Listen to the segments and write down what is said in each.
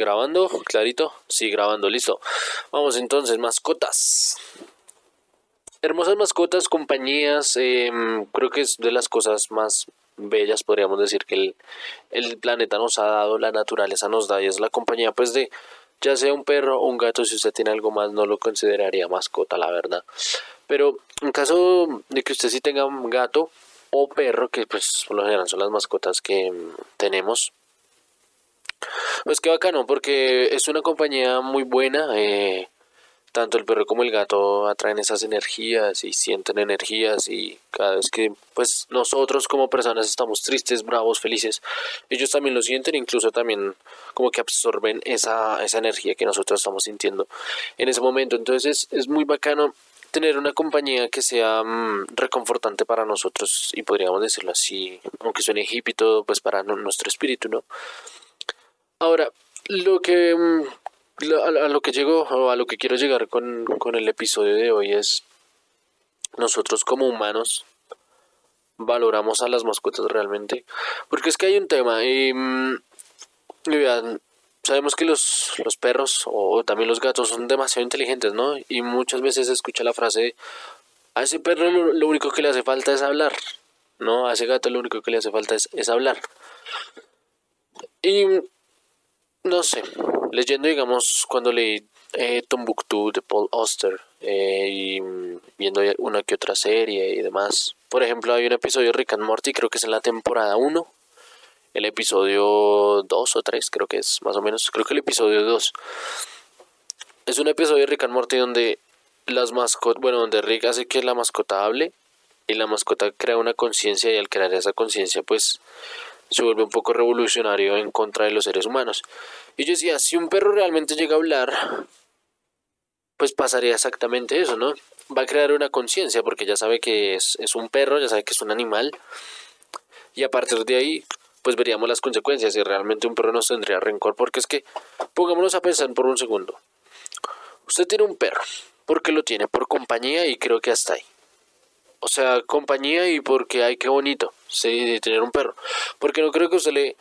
grabando, clarito. Sí, grabando, listo. Vamos entonces, mascotas. Hermosas mascotas, compañías, em, creo que es de las cosas más bellas, podríamos decir, que el, el, planeta nos ha dado, la naturaleza nos da, y es la compañía, pues, de ya sea un perro o un gato, si usted tiene algo más, no lo consideraría mascota, la verdad. Pero en caso de que usted sí tenga un gato o perro, que pues por lo general son las mascotas que mm, tenemos, pues qué bacano, porque es una compañía muy buena. Eh, tanto el perro como el gato atraen esas energías y sienten energías y cada vez que pues nosotros como personas estamos tristes, bravos, felices, ellos también lo sienten, incluso también como que absorben esa, esa energía que nosotros estamos sintiendo en ese momento. Entonces es, muy bacano tener una compañía que sea mm, reconfortante para nosotros y podríamos decirlo así, aunque suene hippie todo, pues para nuestro espíritu, ¿no? Ahora, lo que mm, a, lo que llego o a lo que quiero llegar con, el episodio de hoy es nosotros como humanos valoramos a las mascotas realmente. Porque es que hay un tema y, mm, sabemos que los, los perros o también los gatos son demasiado inteligentes no y muchas veces se escucha la frase a ese perro lo, único que le hace falta es hablar no a ese gato lo único que le hace falta es, es hablar. Y no sé leyendo, digamos, cuando leí eh, Tombuctú de Paul Auster eh, y viendo una que otra serie y demás. Por ejemplo, hay un episodio de Rick and Morty, creo que es en la temporada 1. El episodio 2 o 3, creo que es más o menos. Creo que el episodio 2. Es un episodio de Rick and Morty donde las mascotas, bueno, donde Rick hace que la mascota hable y la mascota crea una conciencia y al crear esa conciencia, pues se vuelve un poco revolucionario en contra de los seres humanos. Y yo decía, si un perro realmente llega a hablar, pues pasaría exactamente eso, ¿no? Va a crear una conciencia porque ya sabe que es, es, un perro, ya sabe que es un animal. Y a partir de ahí, pues veríamos las consecuencias si realmente un perro nos tendría rencor. Porque es que, pongámonos a pensar por un segundo. Usted tiene un perro. ¿Por qué lo tiene? Por compañía y creo que hasta ahí. O sea, compañía y porque, ay, qué bonito, sí, de tener un perro. Porque no creo que usted le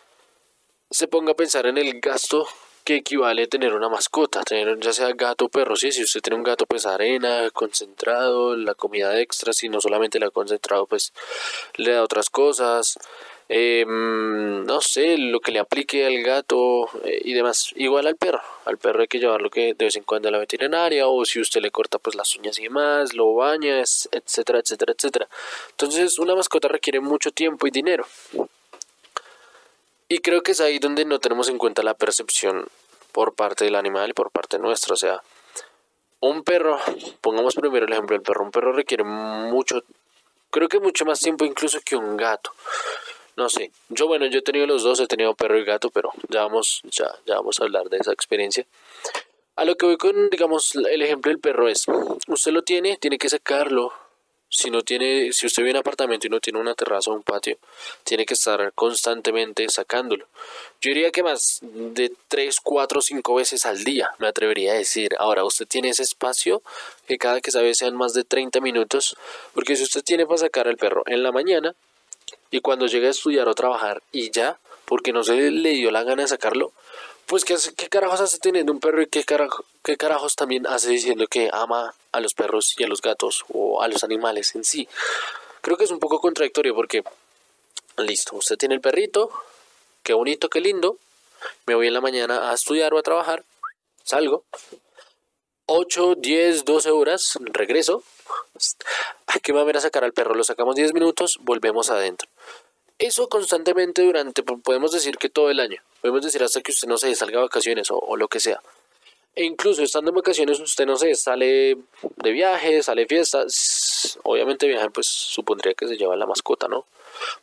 se ponga a pensar en el gasto que equivale a tener una mascota, tener ya sea gato o perro, sí, si usted tiene un gato pues arena, concentrado, la comida extra, si no solamente la concentrado pues le da otras cosas, em, no sé, lo que le aplique al gato eh, y demás, igual al perro, al perro hay que llevarlo que de vez en cuando a la veterinaria o si usted le corta pues las uñas y demás, lo baña, etcétera, etcétera, etcétera. Entonces una mascota requiere mucho tiempo y dinero. Y creo que es ahí donde no tenemos en cuenta la percepción por parte del animal y por parte nuestra. O sea, un perro, pongamos primero el ejemplo del perro, un perro requiere mucho, creo que mucho más tiempo incluso que un gato. No sé, yo bueno, yo he tenido los dos, he tenido perro y gato, pero ya vamos, ya, ya vamos a hablar de esa experiencia. A lo que voy con, digamos, el ejemplo del perro es, usted lo tiene, tiene que sacarlo, si no tiene, si usted vive en apartamento y no tiene una terraza o un patio, tiene que estar constantemente sacándolo. Yo diría que más de 3, 4, 5 veces al día, me atrevería a decir. Ahora, usted tiene ese espacio que cada que sabe sean más de 30 minutos, porque si usted tiene para sacar al perro en la mañana y cuando llegue a estudiar o trabajar y ya, porque no se le dio la gana de sacarlo, pues ¿qué, qué carajos hace teniendo un perro y qué, qué carajos también hace diciendo que ama a los perros y a los gatos o a los animales en sí. Creo que es un poco contradictorio porque, listo, usted tiene el perrito, qué bonito, qué lindo, me voy en la mañana a estudiar o a trabajar, salgo, 8, 10, 12 horas, regreso, ¿a qué va a ver a sacar al perro? Lo sacamos 10 minutos, volvemos adentro. Eso constantemente durante, podemos decir que todo el año. Podemos decir hasta que usted no se salga a vacaciones o, lo que sea. E incluso estando en vacaciones, usted no se sale de viaje, sale de fiestas. Obviamente viajar, pues supondría que se lleva la mascota, ¿no?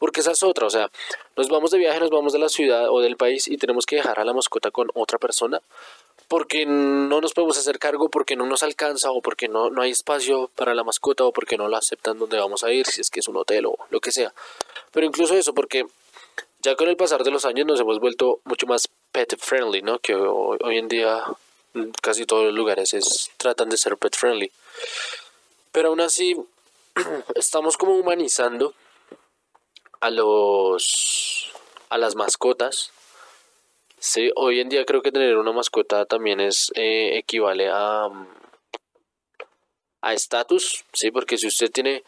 Porque esa es otra, o sea, nos vamos de viaje, nos vamos de la ciudad o del país y tenemos que dejar a la mascota con otra persona porque no nos podemos hacer cargo, porque no nos alcanza o porque no, no hay espacio para la mascota o porque no la aceptan donde vamos a ir, si es que es un hotel o lo que sea. Pero incluso eso, porque ya con el pasar de los años nos hemos vuelto mucho más pet friendly, ¿no? Que hoy, en día casi todos los lugares es, tratan de ser pet friendly. Pero aún así estamos como humanizando a los a las mascotas Sí, hoy en día creo que tener una mascota también es eh, equivale a a estatus, sí, porque si usted tiene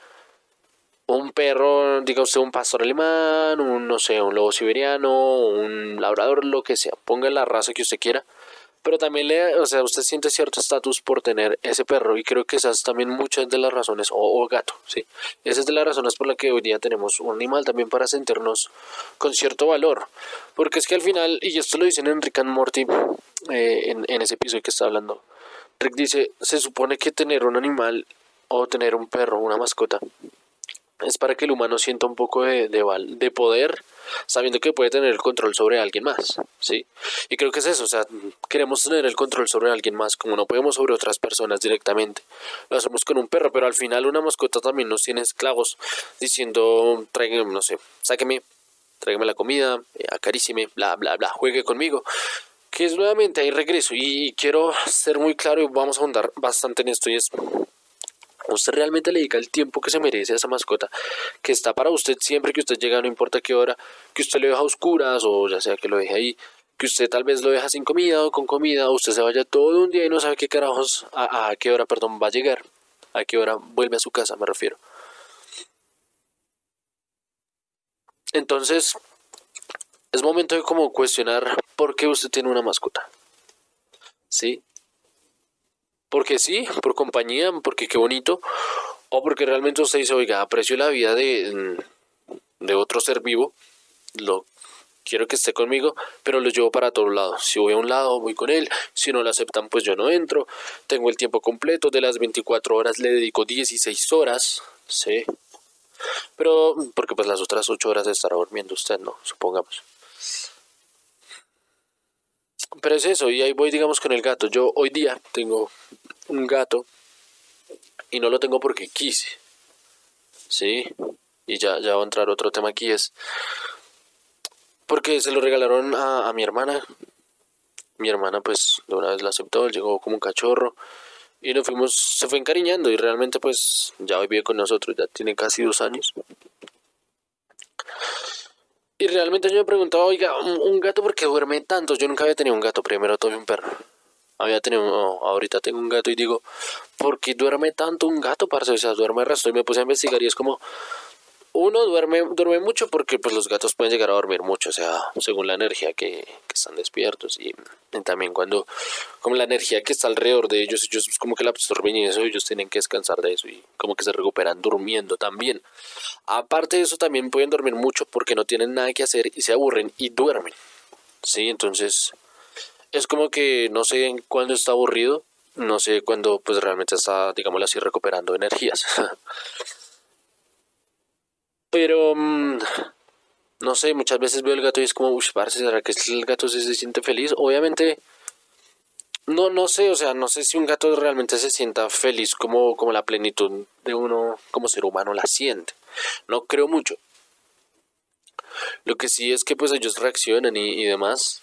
un perro, diga usted un pastor alemán, un no sé, un lobo siberiano, un labrador, lo que sea, ponga la raza que usted quiera, pero también le, o sea, usted siente cierto estatus por tener ese perro y creo que esas también muchas de las razones, o, gato, sí, esas de las razones por las que hoy día tenemos un animal también para sentirnos con cierto valor, porque es que al final, y esto lo dicen en Rick and Morty, eh, en, en ese episodio que está hablando, Rick dice, se supone que tener un animal o tener un perro, una mascota, es para que el humano sienta un poco de, de, poder, sabiendo que puede tener el control sobre alguien más, ¿sí? Y creo que es eso, o sea, queremos tener el control sobre alguien más, como no podemos sobre otras personas directamente. Lo hacemos con un perro, pero al final una mascota también nos tiene esclavos, diciendo, tráigame, no sé, sáqueme, tráigame la comida, eh, acarícime, bla, bla, bla, juegue conmigo que es nuevamente ahí regreso y quiero ser muy claro y vamos a ahondar bastante en esto y es usted realmente le dedica el tiempo que se merece a esa mascota que está para usted siempre que usted llega no importa qué hora que usted lo deja a oscuras o ya sea que lo deje ahí que usted tal vez lo deja sin comida o con comida o usted se vaya todo un día y no sabe qué carajos a, qué hora perdón va a llegar a qué hora vuelve a su casa me refiero entonces es momento de como cuestionar por qué usted tiene una mascota. ¿Sí? Porque sí, por compañía, porque qué bonito, o porque realmente usted dice, oiga, aprecio la vida de, de otro ser vivo, lo quiero que esté conmigo, pero lo llevo para todos lados. Si voy a un lado, voy con él. Si no lo aceptan, pues yo no entro. Tengo el tiempo completo. De las 24 horas le dedico 16 horas. Sí. Pero, porque pues las otras 8 horas estará durmiendo usted, ¿no? Supongamos. Pero es eso, y ahí voy, digamos, con el gato. Yo hoy día tengo un gato y no lo tengo porque quise. ¿Sí? Y ya, ya va a entrar otro tema aquí, es porque se lo regalaron a, a mi hermana. Mi hermana, pues, de una vez la aceptó, llegó como un cachorro y nos fuimos, se fue encariñando y realmente, pues, ya hoy vive con nosotros, ya tiene casi dos años. Y realmente yo me preguntaba, oiga, un, gato porque duerme tanto. Yo nunca había tenido un gato, primero tuve un perro. Había tenido, ahorita tengo un gato y digo, ¿por qué duerme tanto un gato, parce? O sea, duerme el resto. Y me puse a investigar y es como, uno duerme, duerme mucho porque pues los gatos pueden llegar a dormir mucho, o sea, según la energía que, están despiertos y, también cuando, como la energía que está alrededor de ellos, ellos como que la absorben y eso, ellos tienen que descansar de eso y como que se recuperan durmiendo también. Aparte de eso también pueden dormir mucho porque no tienen nada que hacer y se aburren y duermen, ¿sí? Entonces es como que no sé cuándo está aburrido, no sé cuándo pues realmente está, digámoslo así, recuperando energías. Pero, mm, no sé, muchas veces veo el gato y es como, uy, parce, ¿será que el gato se, se siente feliz? Obviamente, no, no sé, o sea, no sé si un gato realmente se sienta feliz como, como la plenitud de uno como ser humano la siente. No creo mucho. Lo que sí es que pues ellos reaccionan y, demás.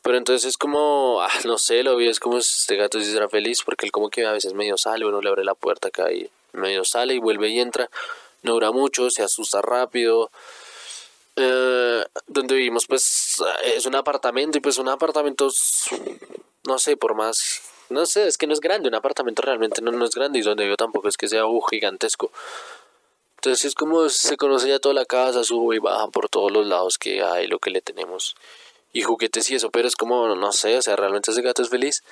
Pero entonces es como, ah, no sé, lo vi, es como este gato sí será feliz porque él como que a veces medio sale, uno le abre la puerta acá y medio sale y vuelve y entra no dura mucho, se asusta rápido. Eh, donde vivimos pues es un apartamento y pues un apartamento no sé por más no sé es que no es grande un apartamento realmente no, no es grande y donde yo tampoco es que sea uh, gigantesco entonces es como se conoce ya toda la casa sube y baja por todos los lados que hay lo que le tenemos y juguetes y eso pero es como no sé o sea realmente ese gato es feliz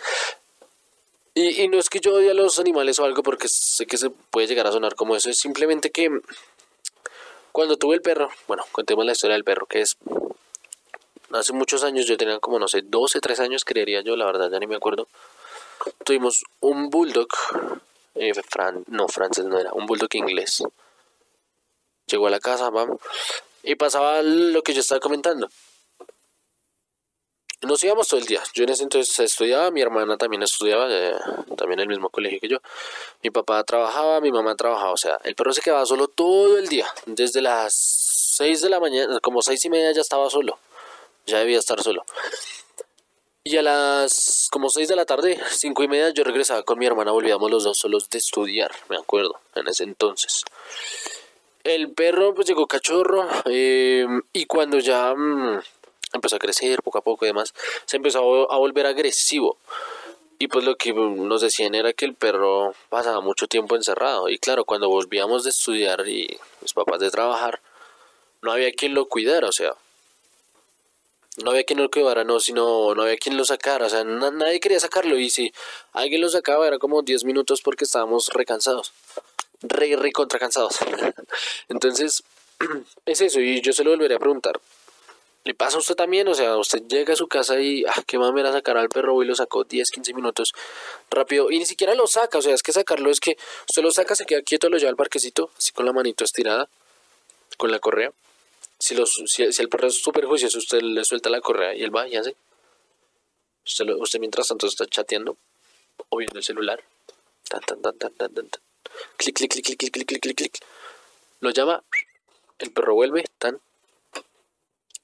y, no es que yo odie a los animales o algo porque sé que se puede llegar a sonar como eso, es simplemente que cuando tuve el perro, bueno, contemos la historia del perro, que es hace muchos años, yo tenía como, no sé, 12, 13 años, creería yo, la verdad ya ni me acuerdo. Tuvimos un bulldog, eh, no, francés no era, un bulldog inglés. Llegó a la casa, vamos, y pasaba lo que yo estaba comentando nos íbamos todo el día. Yo en ese entonces estudiaba, mi hermana también estudiaba, eh, también en el mismo colegio que yo. Mi papá trabajaba, mi mamá trabajaba, o sea, el perro se quedaba solo todo el día, desde las 6 de la mañana, como seis y media ya estaba solo, ya debía estar solo. Y a las como 6 de la tarde, cinco y media, yo regresaba con mi hermana, volvíamos los dos solos de estudiar, me acuerdo, en ese entonces. El perro pues llegó cachorro eh, y cuando ya... Mm, empezó a crecer poco a poco y demás, se empezó a volver agresivo. Y pues lo que nos decían era que el perro pasaba mucho tiempo encerrado. Y claro, cuando volvíamos de estudiar y mis papás de trabajar, no había quien lo cuidara, o sea, no había quien lo cuidara, no, sino no había quien lo sacara, o sea, nadie quería sacarlo y si alguien lo sacaba era como 10 minutos porque estábamos recansados, re, re contra cansados. Entonces, es eso y yo se lo volveré a preguntar. Le pasa a usted también, o sea, usted llega a su casa y, ah, qué mamera sacar al perro, y lo sacó 10, 15 minutos rápido, y ni siquiera lo saca, o sea, es que sacarlo es que usted lo saca, se queda quieto, lo lleva al parquecito, así con la manito estirada, con la correa. Si, los, si, el perro es súper juicioso, usted le suelta la correa y él va y hace. Usted, usted mientras tanto está chateando o viendo el celular. Tan, tan, tan, tan, tan, tan. Clic, clic, clic, clic, clic, clic, clic, clic. Lo llama, el perro vuelve, tan,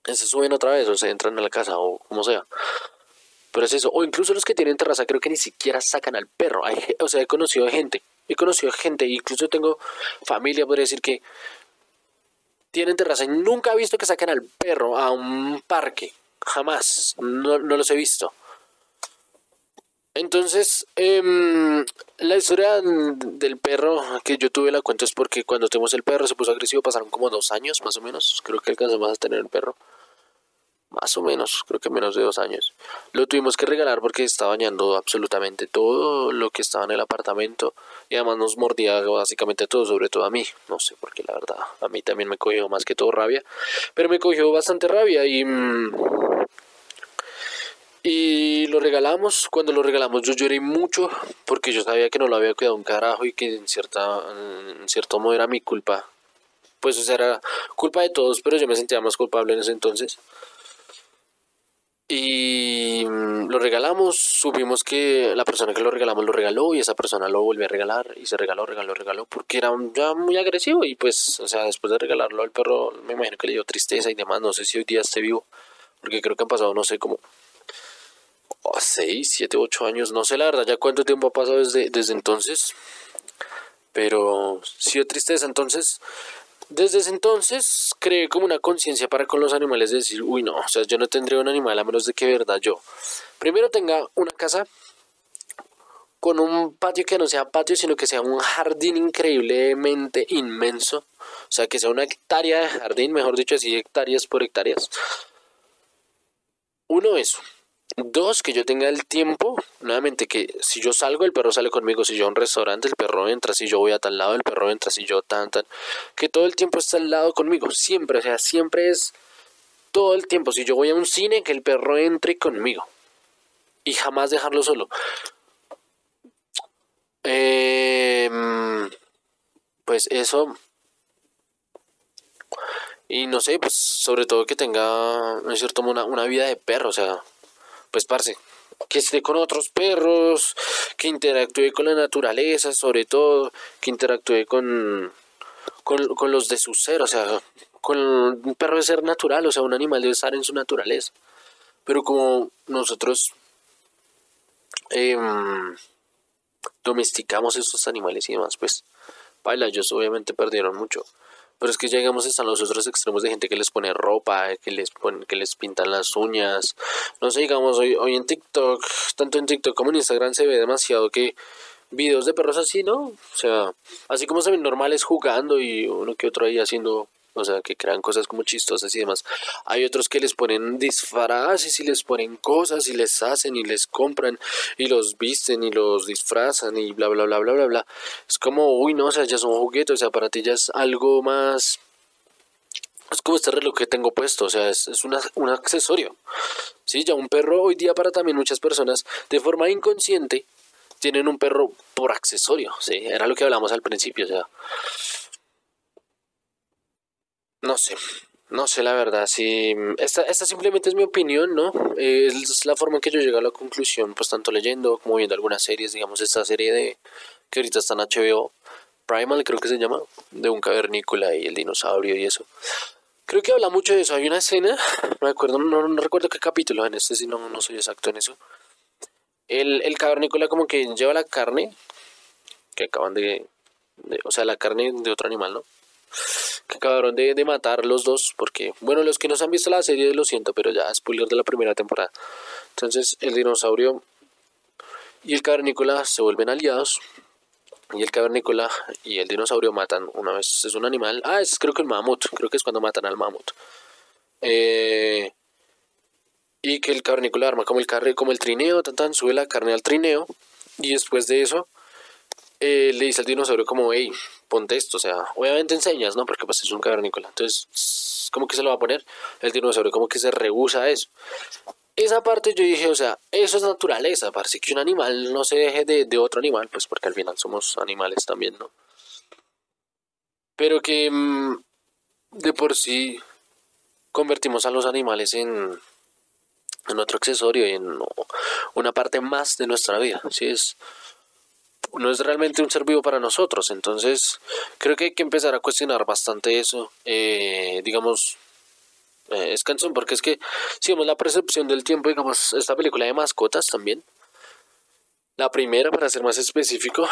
se suben otra vez o se entran a la casa o como sea. Pero es eso. O incluso los que tienen terraza creo que ni siquiera sacan al perro. Hay, o sea, he conocido gente. He conocido gente. Incluso tengo familia, podría decir que tienen terraza y nunca he visto que saquen al perro a un parque. Jamás. No, los he visto. Entonces, em, la historia del perro que yo tuve la cuento es porque cuando tuvimos el perro se puso agresivo, pasaron como dos años más o menos. Creo que alcanzamos a tener el perro más o menos, creo que menos de dos años. Lo tuvimos que regalar porque estaba bañando absolutamente todo lo que estaba en el apartamento y además nos mordía básicamente todo, sobre todo a mí. No sé por qué, la verdad, a mí también me cogió más que todo rabia, pero me cogió bastante rabia y... Mm, y lo regalamos, cuando lo regalamos yo lloré mucho porque yo sabía que no lo había cuidado un carajo y que en, cierta, en cierto modo era mi culpa. Pues o sea, era culpa de todos, pero yo me sentía más culpable en ese entonces. Y mm, lo regalamos, supimos que la persona que lo regalamos lo regaló y esa persona lo volvió a regalar y se regaló, regaló, regaló porque era ya muy agresivo y pues, o sea, después de regalarlo al perro me imagino que le dio tristeza y demás, no sé si hoy día esté vivo, porque creo que han pasado, no sé, como 6, 7, 8 años, no sé la verdad ya cuánto tiempo ha pasado desde, desde entonces, pero sí dio tristeza, entonces desde ese entonces creé como una conciencia para con los animales de decir, uy no, o sea, yo no tendría un animal a menos de que verdad yo primero tenga una casa con un patio que no sea patio, sino que sea un jardín increíblemente inmenso, o sea, que sea una hectárea de jardín, mejor dicho, así hectáreas por hectáreas. Uno, eso. Dos, que yo tenga el tiempo, nuevamente, que si yo salgo, el perro sale conmigo, si yo a un restaurante, el perro entra, si yo voy a tal lado, el perro entra, si yo tan, tan, que todo el tiempo está al lado conmigo, siempre, o sea, siempre es todo el tiempo, si yo voy a un cine, que el perro entre conmigo y jamás dejarlo solo. Em, pues eso, y no sé, pues sobre todo que tenga, es cierto, una vida de perro, o sea, pues parce, que esté con otros perros, que interactúe con la naturaleza, sobre todo, que interactúe con, con, los de su ser, o sea, con un perro de ser natural, o sea, un animal debe estar en su naturaleza. Pero como nosotros em, domesticamos estos animales y demás, pues, baila, ellos obviamente perdieron mucho. Pero es que llegamos hasta los otros extremos de gente que les pone ropa, que les pone, que les pintan las uñas. No sé, digamos, hoy, hoy en TikTok, tanto en TikTok como en Instagram se ve demasiado que videos de perros así, ¿no? O sea, así como se ven normales jugando y uno que otro ahí haciendo o sea, que crean cosas como chistosas y demás. Hay otros que les ponen disfraces y les ponen cosas y les hacen y les compran y los visten y los disfrazan y bla, bla, bla, bla, bla, bla. Es como, uy, no, o sea, ya son juguetes, o sea, para ti ya es algo más... Es como este reloj que tengo puesto, o sea, es, es un accesorio. Sí, ya un perro hoy día para también muchas personas, de forma inconsciente, tienen un perro por accesorio, ¿sí? Era lo que hablamos al principio, o sea, no sé, no sé la verdad. Si esta, esta simplemente es mi opinión, ¿no? es la forma en que yo llego a la conclusión, pues tanto leyendo como viendo algunas series, digamos esta serie de que ahorita está en HBO, Primal creo que se llama, de un cavernícola y el dinosaurio y eso. Creo que habla mucho de eso. Hay una escena, me acuerdo, no, recuerdo qué capítulo en este, si no, no soy exacto en eso. El, el cavernícola como que lleva la carne que acaban de, o sea, la carne de otro animal, ¿no? Que acabaron de, matar los dos, porque, bueno, los que no han visto la serie lo siento, pero ya spoiler de la primera temporada. Entonces el dinosaurio y el cavernícola se vuelven aliados, y el cavernícola y el dinosaurio matan una vez, es un animal, ah, es creo que el mamut, creo que es cuando matan al mamut. Eh, y que el cavernícola arma como el carre, como el trineo, tan, tan sube la carne al trineo, y después de eso eh, le dice al dinosaurio como, hey, ponte esto, o sea, obviamente enseñas, ¿no? Porque pues es un cavernícola. Entonces, ¿cómo que se lo va a poner? El dinosaurio como que se rehúsa a eso. Esa parte yo dije, o sea, eso es naturaleza, parece que un animal no se deje de, otro animal, pues porque al final somos animales también, ¿no? Pero que mm, de por sí convertimos a los animales en, en otro accesorio y en una parte más de nuestra vida. ¿sí? Es, no es realmente un ser vivo para nosotros. Entonces, creo que hay que empezar a cuestionar bastante eso. Eh, digamos, eh, es canción, porque es que, si vemos la percepción del tiempo, digamos, esta película de mascotas también. La primera, para ser más específico,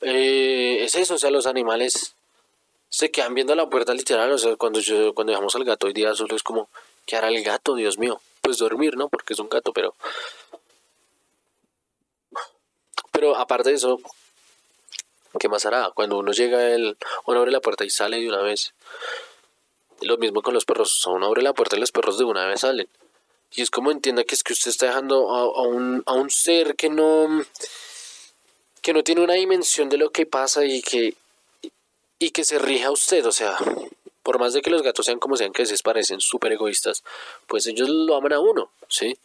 eh, es eso, o sea, los animales se quedan viendo la puerta literal, o sea, cuando, yo, cuando dejamos al gato hoy día solo es como, ¿qué hará el gato, Dios mío? Pues dormir, ¿no? Porque es un gato, pero pero aparte de eso, ¿qué más hará? Cuando uno llega, el, uno abre la puerta y sale de una vez. Lo mismo con los perros. Uno abre la puerta y los perros de una vez salen. Y es como entienda que es que usted está dejando a, un, a un ser que no que no tiene una dimensión de lo que pasa y que y que se rija a usted, o sea, por más de que los gatos sean como sean que se parecen súper egoístas, pues ellos lo aman a uno, ¿sí?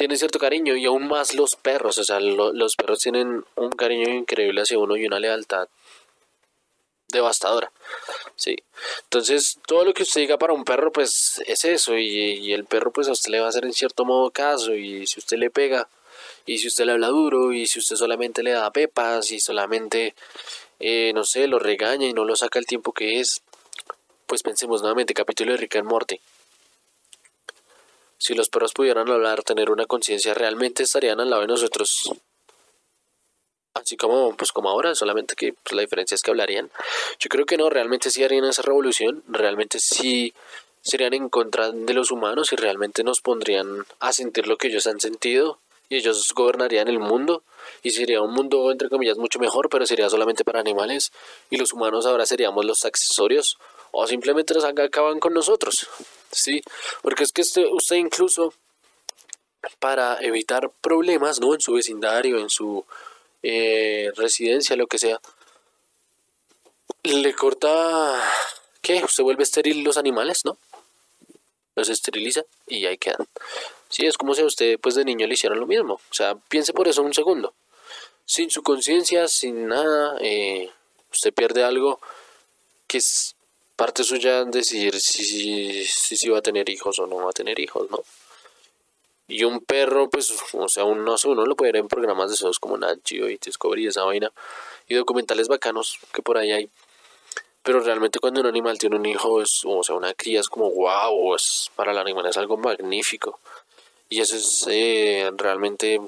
Tiene cierto cariño y aún más los perros, o sea, los perros tienen un cariño increíble hacia uno y una lealtad devastadora. Sí. Entonces, todo lo que usted diga para un perro, pues es eso. Y, el perro, pues a usted le va a hacer en cierto modo caso. Y si usted le pega, y si usted le habla duro, y si usted solamente le da pepas, y solamente, eh, no sé, lo regaña y no lo saca el tiempo que es, pues pensemos nuevamente, capítulo de Rick and Morty. Si los perros pudieran hablar, tener una conciencia, realmente estarían al lado de nosotros. Así como, pues como ahora, solamente que pues, la diferencia es que hablarían. Yo creo que no, realmente sí harían esa revolución, realmente sí serían en contra de los humanos y realmente nos pondrían a sentir lo que ellos han sentido y ellos gobernarían el mundo y sería un mundo entre comillas mucho mejor, pero sería solamente para animales y los humanos ahora seríamos los accesorios o simplemente nos acaban con nosotros. ¿Sí? Porque es que usted, usted incluso para evitar problemas, ¿no? En su vecindario, en su eh, residencia, lo que sea, le corta, ¿qué? Usted vuelve estéril los animales, ¿no? Los esteriliza y ahí quedan. Sí, es como si a usted, pues de niño le hicieron lo mismo. O sea, piense por eso un segundo. Sin su conciencia, sin nada, eh, usted pierde algo que es parte suya decidir si, si, si, va a tener hijos o no va a tener hijos, ¿no? Y un perro, pues, o sea, no uno lo puede ver en programas de esos como Nat y Discovery, esa vaina, y documentales bacanos que por ahí hay. Pero realmente cuando un animal tiene un hijo, es, o sea, una cría es como wow, es, para el animal es algo magnífico. Y eso es eh, realmente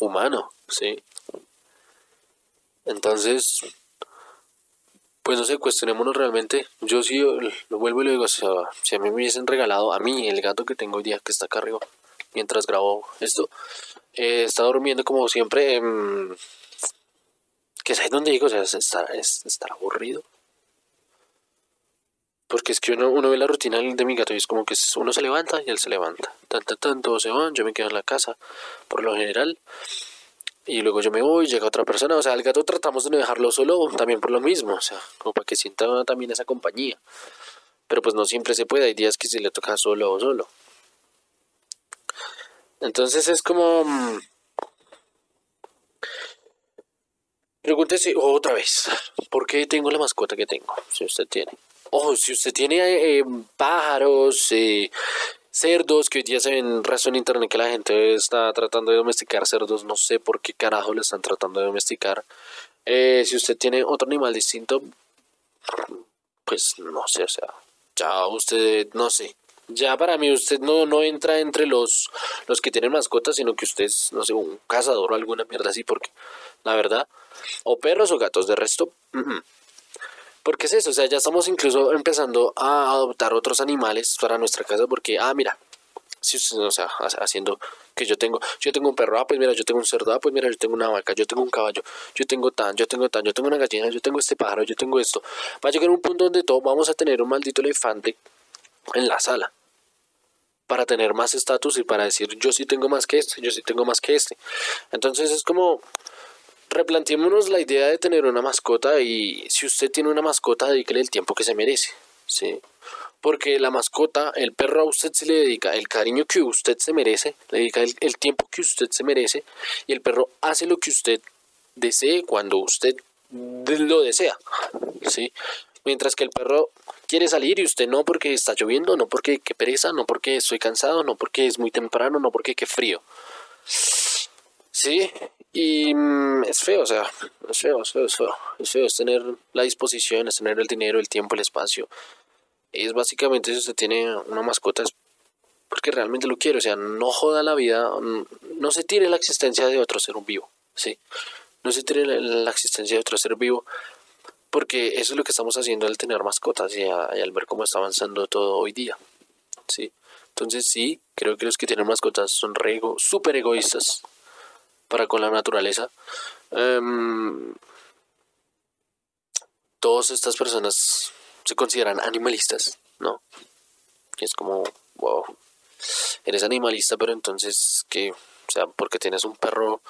humano, ¿sí? Entonces, pues no sé, cuestionémonos realmente. Yo sí lo vuelvo y lo digo, o sea, si a mí me hubiesen regalado, a mí, el gato que tengo hoy día, que está acá arriba, mientras grabo esto, eh, está durmiendo como siempre, eh, que es ahí donde digo, o sea, estar, es, estar aburrido. Porque es que uno, uno ve la rutina de mi gato y es como que uno se levanta y él se levanta. Tanto, tanto, se van, yo me quedo en la casa, por lo general y luego yo me voy, llega otra persona, o sea, al gato tratamos de no dejarlo solo también por lo mismo, o sea, como para que sienta también esa compañía. Pero pues no siempre se puede, hay días que se le toca solo o solo. Entonces es como... Mm, pregúntese otra vez, ¿por qué tengo la mascota que tengo? Si usted tiene. Ojo, si usted tiene eh, pájaros, eh, cerdos, que hoy día se ven resto en internet que la gente está tratando de domesticar cerdos, no sé por qué carajo le están tratando de domesticar. Eh, si usted tiene otro animal distinto, pues no sé, o sea, ya usted, no sé, ya para mí usted no, no entra entre los, los que tienen mascotas, sino que usted es, no sé, un cazador o alguna mierda así, porque la verdad, o perros o gatos, de resto, Porque es eso, o sea, ya estamos incluso empezando a adoptar otros animales para nuestra casa porque, ah, mira, si, o sea, haciendo que yo tengo, yo tengo un perro, ah, pues mira, yo tengo un cerdo, ah, pues mira, yo tengo una vaca, yo tengo un caballo, yo tengo tan, yo tengo tan, yo tengo una gallina, yo tengo este pájaro, yo tengo esto. Va a llegar un punto donde todos vamos a tener un maldito elefante en la sala para tener más estatus y para decir yo sí tengo más que este, yo sí tengo más que este. Entonces es como replanteémonos la idea de tener una mascota y si usted tiene una mascota, dedíquele el tiempo que se merece, ¿sí? Porque la mascota, el perro a usted se le dedica el cariño que usted se merece, le dedica el, el tiempo que usted se merece y el perro hace lo que usted desee cuando usted lo desea, ¿sí? Mientras que el perro quiere salir y usted no porque está lloviendo, no porque qué pereza, no porque estoy cansado, no porque es muy temprano, no porque qué frío. Sí, y mm, es feo, o sea, es feo, es feo, es feo, es feo, es tener la disposición, es tener el dinero, el tiempo, el espacio. Es básicamente si usted tiene una mascota es porque realmente lo quiere, o sea, no joda la vida, no se tire la existencia de otro ser vivo, sí, no se tire la existencia de otro ser vivo, porque eso es lo que estamos haciendo al tener mascotas y, al ver cómo está avanzando todo hoy día, sí. Entonces sí, creo que los que tienen mascotas son re súper egoístas, para con la naturaleza. Em, todas estas personas se consideran animalistas, ¿no? es como, wow, eres animalista, pero entonces, ¿qué? O sea, porque tienes un perro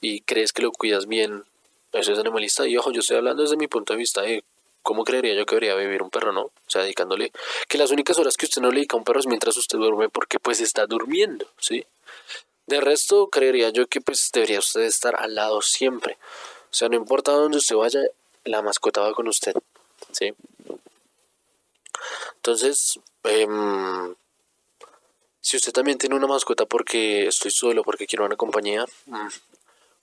y crees que lo cuidas bien, eso es animalista. Y ojo, yo estoy hablando desde mi punto de vista de cómo creería yo que debería vivir un perro, ¿no? O sea, dedicándole que las únicas horas que usted no le dedica a un perro es mientras usted duerme porque pues está durmiendo, ¿sí? De resto, creería yo que pues debería usted estar al lado siempre. O sea, no importa dónde usted vaya, la mascota va con usted. ¿Sí? Entonces, em, si usted también tiene una mascota porque estoy solo, porque quiero una compañía, mm,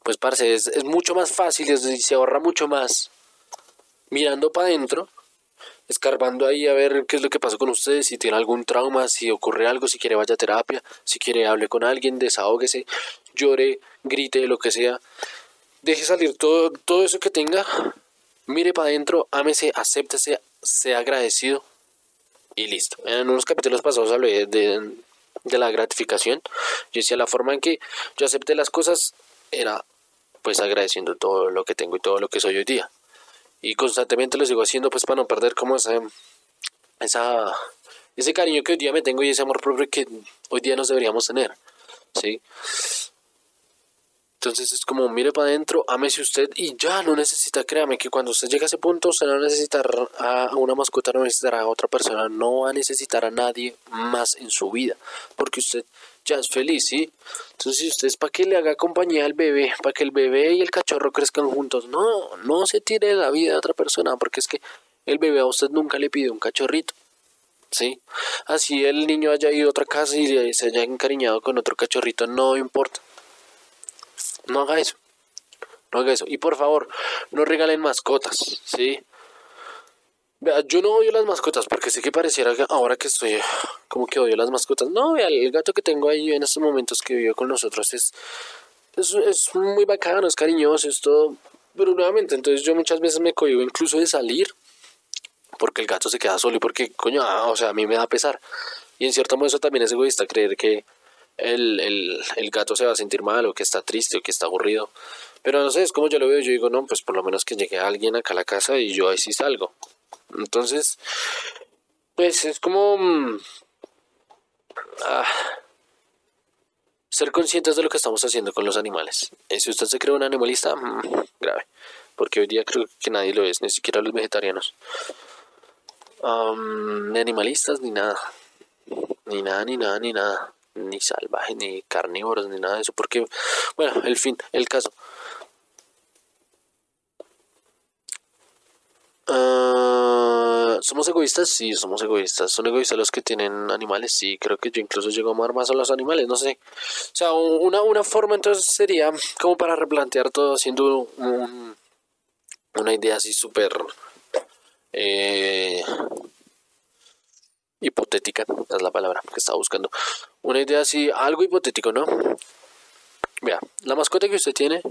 pues parce, es, es mucho más fácil, y se ahorra mucho más mirando para adentro escarbando ahí a ver qué es lo que pasó con ustedes, si tiene algún trauma, si ocurre algo, si quiere vaya a terapia, si quiere hable con alguien, desahógese, llore, grite, lo que sea. Deje salir todo, todo eso que tenga, mire para adentro, ámese, acéptese, sea agradecido y listo. En unos capítulos pasados hablé de, de la gratificación. Yo decía la forma en que yo acepté las cosas era pues agradeciendo todo lo que tengo y todo lo que soy hoy día y constantemente lo sigo haciendo pues para no perder como esa, esa ese cariño que hoy día me tengo y ese amor propio que hoy día nos deberíamos tener, ¿sí? Entonces es como mire para adentro, ámese usted y ya no necesita, créame que cuando usted llega a ese punto usted no va a necesitar a una mascota, no necesitará a otra persona, no va a necesitar a nadie más en su vida, porque usted ya es feliz, ¿sí? Entonces, si usted es para que le haga compañía al bebé, para que el bebé y el cachorro crezcan juntos, no, no se tire la vida de otra persona, porque es que el bebé a usted nunca le pide un cachorrito, ¿sí? Así el niño haya ido a otra casa y se haya encariñado con otro cachorrito, no importa. No haga eso. No haga eso. Y por favor, no regalen mascotas, ¿sí? Vea, yo no odio las mascotas porque sé que pareciera que ahora que estoy como que odio las mascotas. No, vea, el gato que tengo ahí en estos momentos que vive con nosotros es, es, muy bacano, es cariñoso, es todo. Pero nuevamente, entonces yo muchas veces me cohibo incluso de salir porque el gato se queda solo y porque, coño, ah, o sea, a mí me da pesar. Y en cierto modo eso también es egoísta, creer que el, el, el gato se va a sentir mal o que está triste o que está aburrido. Pero no sé, es como yo lo veo, yo digo, no, pues por lo menos que llegue alguien acá a la casa y yo ahí sí salgo. Entonces, pues es como mm, ah, ser conscientes de lo que estamos haciendo con los animales. Y si usted se cree un animalista, mm, grave, porque hoy día creo que nadie lo es, ni siquiera los vegetarianos. ni animalistas, ni nada. Ni nada, ni nada, ni nada. Ni salvajes, ni carnívoros, ni nada de eso. Porque, bueno, el fin, el caso. Ah, ¿Somos egoístas? Sí, somos egoístas. ¿Son egoístas los que tienen animales? Sí, creo que yo incluso llego a amar más a los animales, no sé. O sea, una, una forma entonces sería como para replantear todo haciendo una idea así súper eh, hipotética, es la palabra que estaba buscando. Una idea así, algo hipotético, ¿no? Vea, la mascota que usted tiene,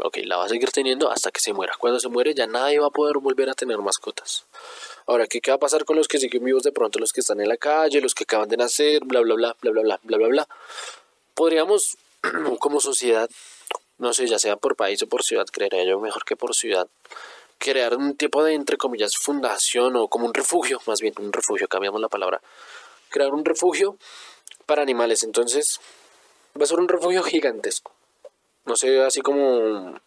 ok, la va a seguir teniendo hasta que se muera. Cuando se muere ya nadie va a poder volver a tener mascotas. Ahora, ¿qué, va a pasar con los que siguen vivos de pronto? Los que están en la calle, los que acaban de nacer, bla, bla, bla, bla, bla, bla, bla, bla, bla. Podríamos, como sociedad, no sé, ya sea por país o por ciudad, creería yo mejor que por ciudad, crear un tipo de, entre comillas, fundación o como un refugio, más bien un refugio, cambiamos la palabra, crear un refugio para animales. Entonces, va a ser un refugio gigantesco. No sé, así como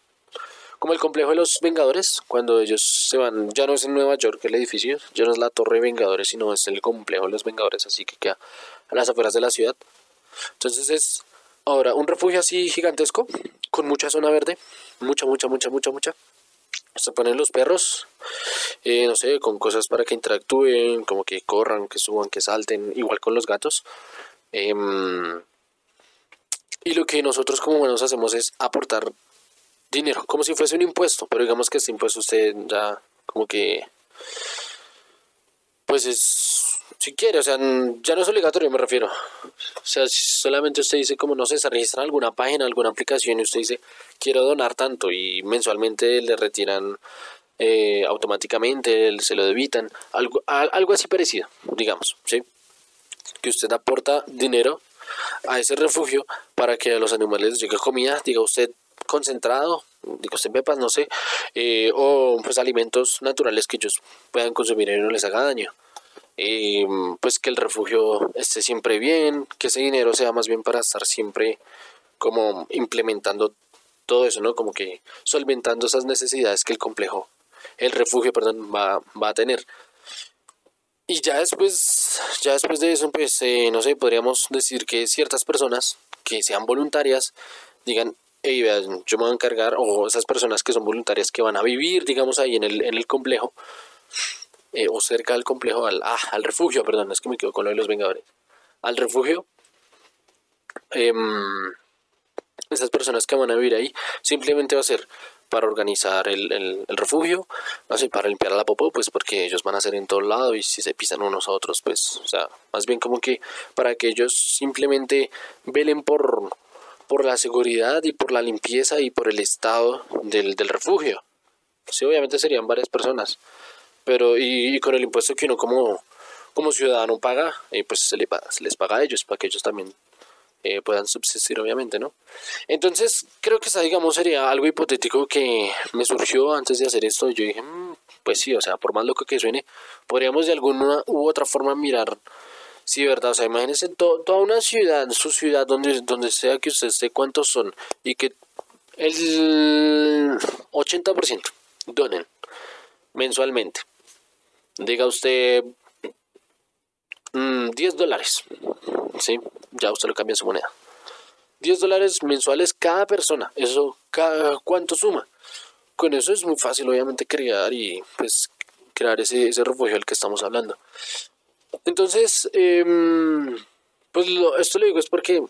como el complejo de los Vengadores, cuando ellos se van, ya no es en Nueva York el edificio, ya no es la Torre de Vengadores, sino es el complejo de los Vengadores, así que queda a las afueras de la ciudad. Entonces es ahora un refugio así gigantesco, con mucha zona verde, mucha, mucha, mucha, mucha, mucha. Se ponen los perros, eh, no sé, con cosas para que interactúen, como que corran, que suban, que salten, igual con los gatos. Em, y lo que nosotros como buenos hacemos es aportar dinero, como si fuese un impuesto, pero digamos que este impuesto usted ya como que, pues es, si quiere, o sea, ya no es obligatorio, me refiero. O sea, solamente usted dice, como no sé, se registra en alguna página, alguna aplicación y usted dice, quiero donar tanto y mensualmente le retiran eh, automáticamente, se lo debitan, algo, algo así parecido, digamos, ¿sí? Que usted aporta dinero a ese refugio para que a los animales les llegue comida, diga usted, concentrado, digo, usted pepas, no sé, eh, o pues alimentos naturales que ellos puedan consumir y no les haga daño. y pues que el refugio esté siempre bien, que ese dinero sea más bien para estar siempre como implementando todo eso, ¿no? Como que solventando esas necesidades que el complejo, el refugio, perdón, va, va a tener. Y ya después, ya después de eso, pues, eh, no sé, podríamos decir que ciertas personas que sean voluntarias digan, y vean, yo me voy a encargar, o esas personas que son voluntarias que van a vivir, digamos, ahí en el, en el complejo, eh, o cerca del complejo, al, ah, al refugio, perdón, es que me quedo con lo de los Vengadores, al refugio, em, esas personas que van a vivir ahí, simplemente va a ser para organizar el, el, refugio, no sé, para limpiar la popó, pues porque ellos van a ser en todo lado y si se pisan unos a otros, pues, o sea, más bien como que para que ellos simplemente velen por por la seguridad y por la limpieza y por el estado del, del refugio. Sí, obviamente serían varias personas, pero y, con el impuesto que uno como, como ciudadano paga, eh, pues se, les paga a ellos para que ellos también eh, puedan subsistir, obviamente, ¿no? Entonces, creo que esa, digamos, sería algo hipotético que me surgió antes de hacer esto. Yo dije, mm, pues sí, o sea, por más loco que suene, podríamos de alguna u otra forma mirar Sí, verdad, o sea, imagínense toda una ciudad, su ciudad, donde, donde sea que usted esté, cuántos son, y que el 80% donen mensualmente. Diga usted 10 mm, dólares, ¿sí? Ya usted lo cambia su moneda. 10 dólares mensuales cada persona, eso, ¿cuánto suma? Con eso es muy fácil, obviamente, crear y pues crear ese, ese refugio del que estamos hablando. Entonces, em, pues esto lo digo es porque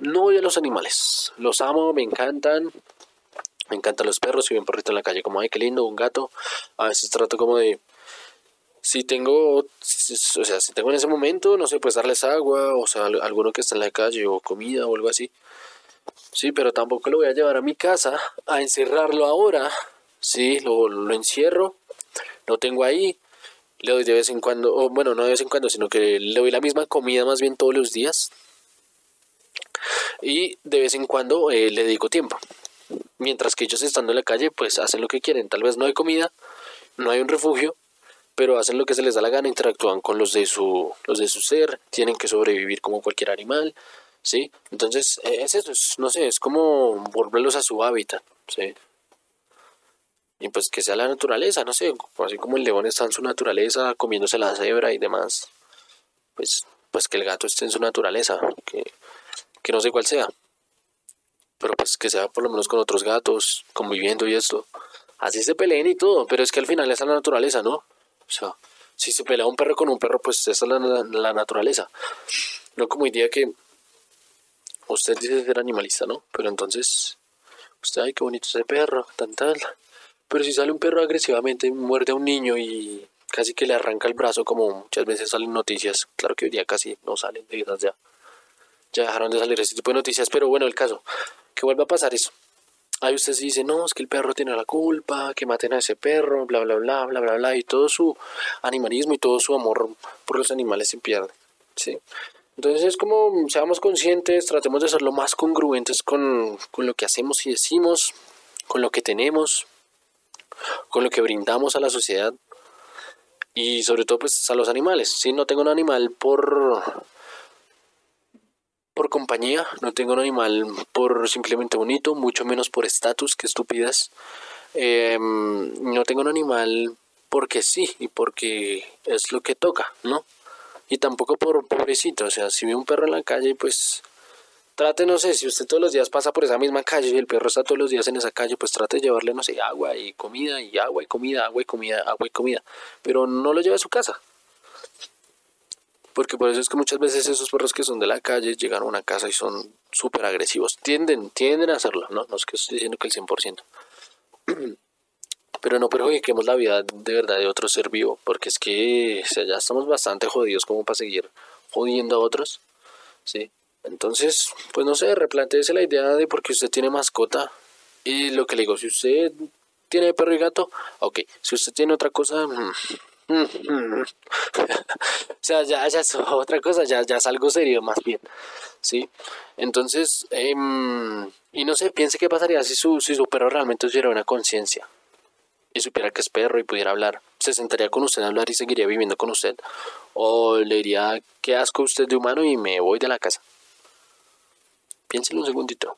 no odio a los animales. Los amo, me encantan. Me encantan los perros. Si veo un perrito en la calle, como, ay, qué lindo, un gato. A veces trato como de. Si tengo, o sea, si tengo en ese momento, no sé, pues darles agua, o sea, alguno que está en la calle, o comida, o algo así. Sí, pero tampoco lo voy a llevar a mi casa a encerrarlo ahora. Sí, lo, encierro, lo tengo ahí, le doy de vez en cuando, o bueno, no de vez en cuando, sino que le doy la misma comida más bien todos los días. Y de vez en cuando eh, le dedico tiempo. Mientras que ellos estando en la calle, pues hacen lo que quieren. Tal vez no hay comida, no hay un refugio, pero hacen lo que se les da la gana, interactúan con los de su, los de su ser, tienen que sobrevivir como cualquier animal, ¿sí? Entonces, eh, es eso, no sé, es como volverlos a su hábitat, ¿sí? y pues que sea la naturaleza, no sé, así como el león está en su naturaleza comiéndose la cebra y demás, pues, pues que el gato esté en su naturaleza, que, que no sé cuál sea, pero pues que sea por lo menos con otros gatos, conviviendo y esto, así se peleen y todo, pero es que al final es la naturaleza, ¿no? O sea, si se pelea un perro con un perro, pues esa es la, naturaleza, no como hoy día que usted dice ser animalista, ¿no? Pero entonces, usted, ay, qué bonito ese perro, tan tal pero si sale un perro agresivamente, muerde a un niño y casi que le arranca el brazo, como muchas veces salen noticias, claro que hoy día casi no salen de esas ya. Ya dejaron de salir ese tipo de noticias, pero bueno, el caso, que vuelva a pasar eso. Ahí usted se dice, no, es que el perro tiene la culpa, que maten a ese perro, bla, bla, bla, bla, bla, bla, y todo su animalismo y todo su amor por los animales se pierde, ¿sí? Entonces es como seamos conscientes, tratemos de ser lo más congruentes con, con lo que hacemos y decimos, con lo que tenemos, con lo que brindamos a la sociedad y sobre todo pues a los animales. Si no tengo un animal por por compañía, no tengo un animal por simplemente bonito, mucho menos por estatus, que estúpidas. Em, no tengo un animal porque sí y porque es lo que toca, ¿no? Y tampoco por pobrecito, o sea, si ve un perro en la calle, pues trate, no sé, si usted todos los días pasa por esa misma calle y el perro está todos los días en esa calle, pues trate de llevarle, no sé, agua y comida y agua y comida, agua y comida, agua y comida, pero no lo lleve a su casa. Porque por eso es que muchas veces esos perros que son de la calle llegan a una casa y son súper agresivos. Tienden, tienden a hacerlo, ¿no? No es que estoy diciendo que el 100%. Pero no perjudiquemos la vida de verdad de otro ser vivo, porque es que ya estamos bastante jodidos como para seguir jodiendo a otros, ¿sí? Entonces, pues no sé, replanteese la idea de por qué usted tiene mascota. Y lo que le digo, si usted tiene perro y gato, ok. Si usted tiene otra cosa, mm. o sea, ya, ya es otra cosa, ya, ya es algo serio más bien, ¿sí? Entonces, em, y no sé, piense qué pasaría si su, si su perro realmente tuviera una conciencia y supiera que es perro y pudiera hablar, se sentaría con usted a hablar y seguiría viviendo con usted. O le diría, qué asco usted de humano y me voy de la casa. Piénselo un segundito.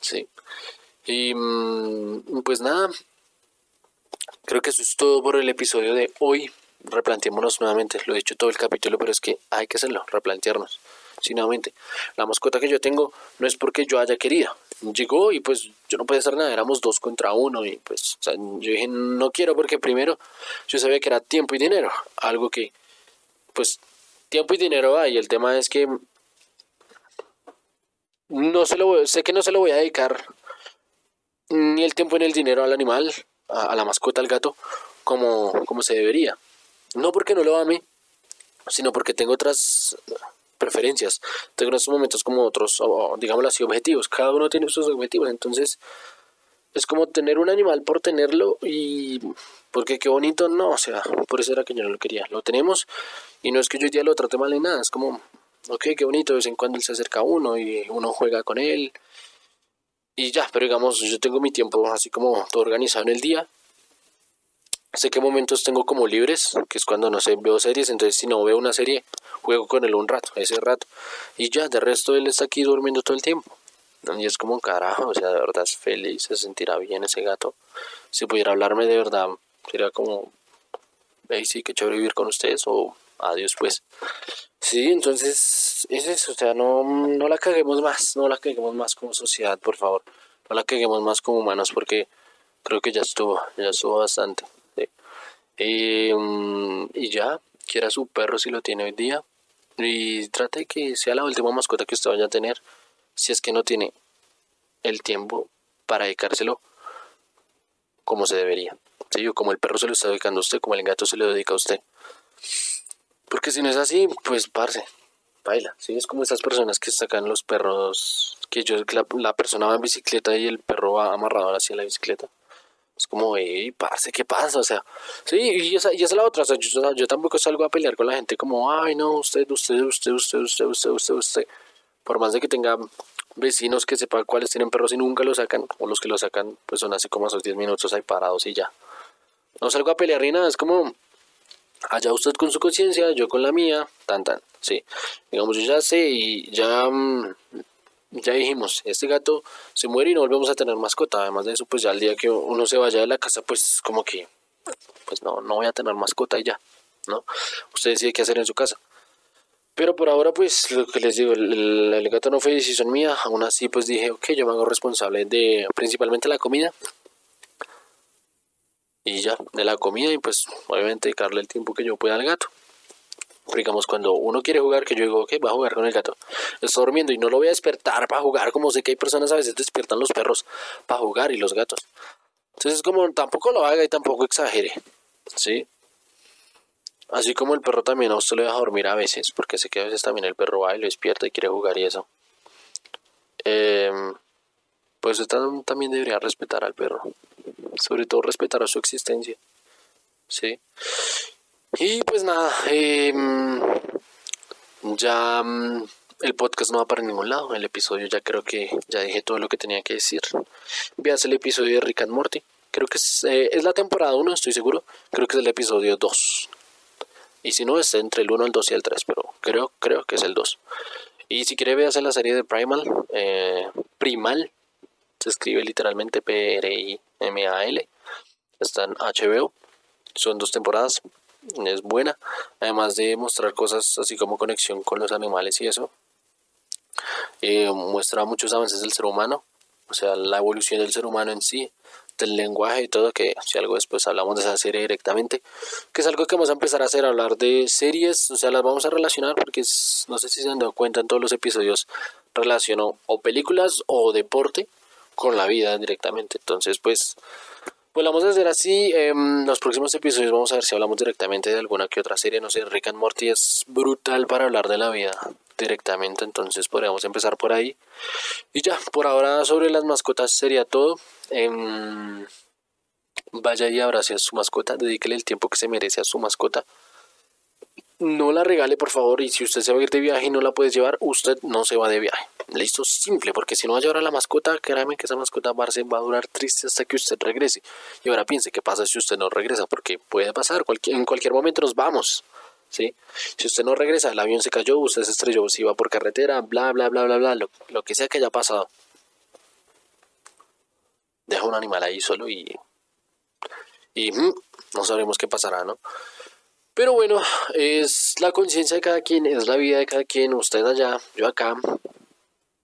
Sí. Y mm, pues nada, creo que eso es todo por el episodio de hoy. Replanteémonos nuevamente, lo he dicho todo el capítulo, pero es que hay que hacerlo, replantearnos. Sí, nuevamente, la mascota que yo tengo no es porque yo haya querido. Llegó y pues yo no podía hacer nada, éramos dos contra uno y pues o sea, yo dije no quiero porque primero yo sabía que era tiempo y dinero, algo que pues tiempo y dinero hay, el tema es que no se lo sé que no se lo voy a dedicar ni el tiempo ni el dinero al animal, a, la mascota, al gato, como, como se debería. No porque no lo ame, sino porque tengo otras preferencias. Tengo en estos momentos como otros, digámoslo así, objetivos. Cada uno tiene sus objetivos. Entonces, es como tener un animal por tenerlo y porque qué bonito, no, o sea, por eso era que yo no lo quería. Lo tenemos y no es que yo día lo trate mal ni nada, es como, ok, qué bonito, de vez en cuando él se acerca a uno y uno juega con él y ya, pero digamos, yo tengo mi tiempo así como todo organizado en el día sé qué momentos tengo como libres, que es cuando no sé, veo series, entonces si no veo una serie, juego con él un rato, ese rato, y ya, de resto él está aquí durmiendo todo el tiempo. Y es como carajo, o sea, de verdad es feliz, se sentirá bien ese gato. Si pudiera hablarme de verdad, sería como, veis, sí, qué chévere vivir con ustedes, o adiós pues. Sí, entonces es eso, o sea, no, no la caguemos más, no la caguemos más como sociedad, por favor. No la caguemos más como humanos porque creo que ya estuvo, ya estuvo bastante. Em, y ya, quiera su perro si lo tiene hoy día. Y trate que sea la última mascota que usted vaya a tener. Si es que no tiene el tiempo para dedicárselo como se debería. ¿Sí? O como el perro se lo está dedicando a usted, como el gato se lo dedica a usted. Porque si no es así, pues parce, baila. ¿sí? Es como esas personas que sacan los perros, que yo, la, la persona va en bicicleta y el perro va amarrado hacia la bicicleta. Es como, hey, parce, ¿qué pasa? O sea, sí, y esa, y esa es la otra. O sea, yo, tampoco salgo a pelear con la gente como, ay, no, usted, usted, usted, usted, usted, usted, usted, usted. Por más de que tenga vecinos que sepan cuáles tienen perros y nunca lo sacan, o los que lo sacan, pues son así como esos 10 minutos ahí parados y ya. No salgo a pelear ni nada, es como, allá usted con su conciencia, yo con la mía, tan, tan, sí. Digamos, yo ya sé y ya mm, ya dijimos, este gato se muere y no volvemos a tener mascota. Además de eso, pues ya el día que uno se vaya de la casa, pues como que, pues no, no voy a tener mascota y ya, ¿no? Usted decide qué hacer en su casa. Pero por ahora, pues lo que les digo, el, gato no fue decisión mía. Aún así, pues dije, ok, yo me hago responsable de principalmente la comida. Y ya, de la comida y pues obviamente dedicarle el tiempo que yo pueda al gato digamos, cuando uno quiere jugar, que yo digo, ok, va a jugar con el gato, está durmiendo y no lo voy a despertar para jugar, como sé que hay personas a veces despiertan los perros para jugar y los gatos. Entonces es como, tampoco lo haga y tampoco exagere, ¿sí? Así como el perro también a usted le deja dormir a veces, porque sé que a veces también el perro va y lo despierta y quiere jugar y eso. Em, pues usted también debería respetar al perro. Sobre todo respetar a su existencia. Sí. Y pues nada, em, ya mm, el podcast no va para ningún lado. El episodio ya creo que ya dije todo lo que tenía que decir. Veas el episodio de Rick and Morty. Creo que es, eh, es la temporada 1, estoy seguro. Creo que es el episodio 2. Y si no, es entre el 1, el 2 y el 3, pero creo, creo que es el 2. Y si quiere veas la serie de Primal, eh, Primal, escribe literalmente P-R-I-M-A-L. Está en HBO. Son dos temporadas. Es buena. Además de mostrar cosas así como conexión con los animales y eso. Eh, muestra muchos avances del ser humano. O sea, la evolución del ser humano en sí del lenguaje y todo, que si algo después hablamos de esa serie directamente, que es algo que vamos a empezar a hacer, hablar de series, o sea, las vamos a relacionar porque no sé si se han dado cuenta en todos los episodios relaciono o películas o deporte con la vida directamente, entonces pues pues vamos a hacer así. En los próximos episodios vamos a ver si hablamos directamente de alguna que otra serie. No sé, Rick and Morty es brutal para hablar de la vida directamente. Entonces podríamos empezar por ahí. Y ya, por ahora sobre las mascotas sería todo. Em, vaya y abrace a su mascota. Dedíquele el tiempo que se merece a su mascota no la regale por favor y si usted se va a ir de viaje y no la puede llevar, usted no se va de viaje. Listo, simple, porque si no va a llevar a la mascota, créame que esa mascota va a durar triste hasta que usted regrese. Y ahora piense qué pasa si usted no regresa, porque puede pasar, en cualquier momento nos vamos. ¿sí? Si usted no regresa, el avión se cayó, usted se estrelló, si va por carretera, bla, bla, bla, bla, bla, lo, lo que sea que haya pasado. Deja un animal ahí solo y... Y mm, no sabremos qué pasará, ¿no? Pero bueno, es la conciencia de cada quien, es la vida de cada quien, usted allá, yo acá.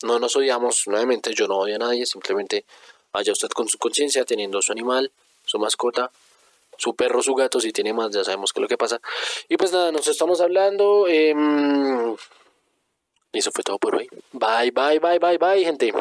No nos odiamos, nuevamente yo no odio a nadie, simplemente vaya usted con su conciencia, teniendo su animal, su mascota, su perro, su gato, si tiene más, ya sabemos qué es lo que pasa. Y pues nada, nos estamos hablando. Eh, eso fue todo por hoy. Bye, bye, bye, bye, bye, gente.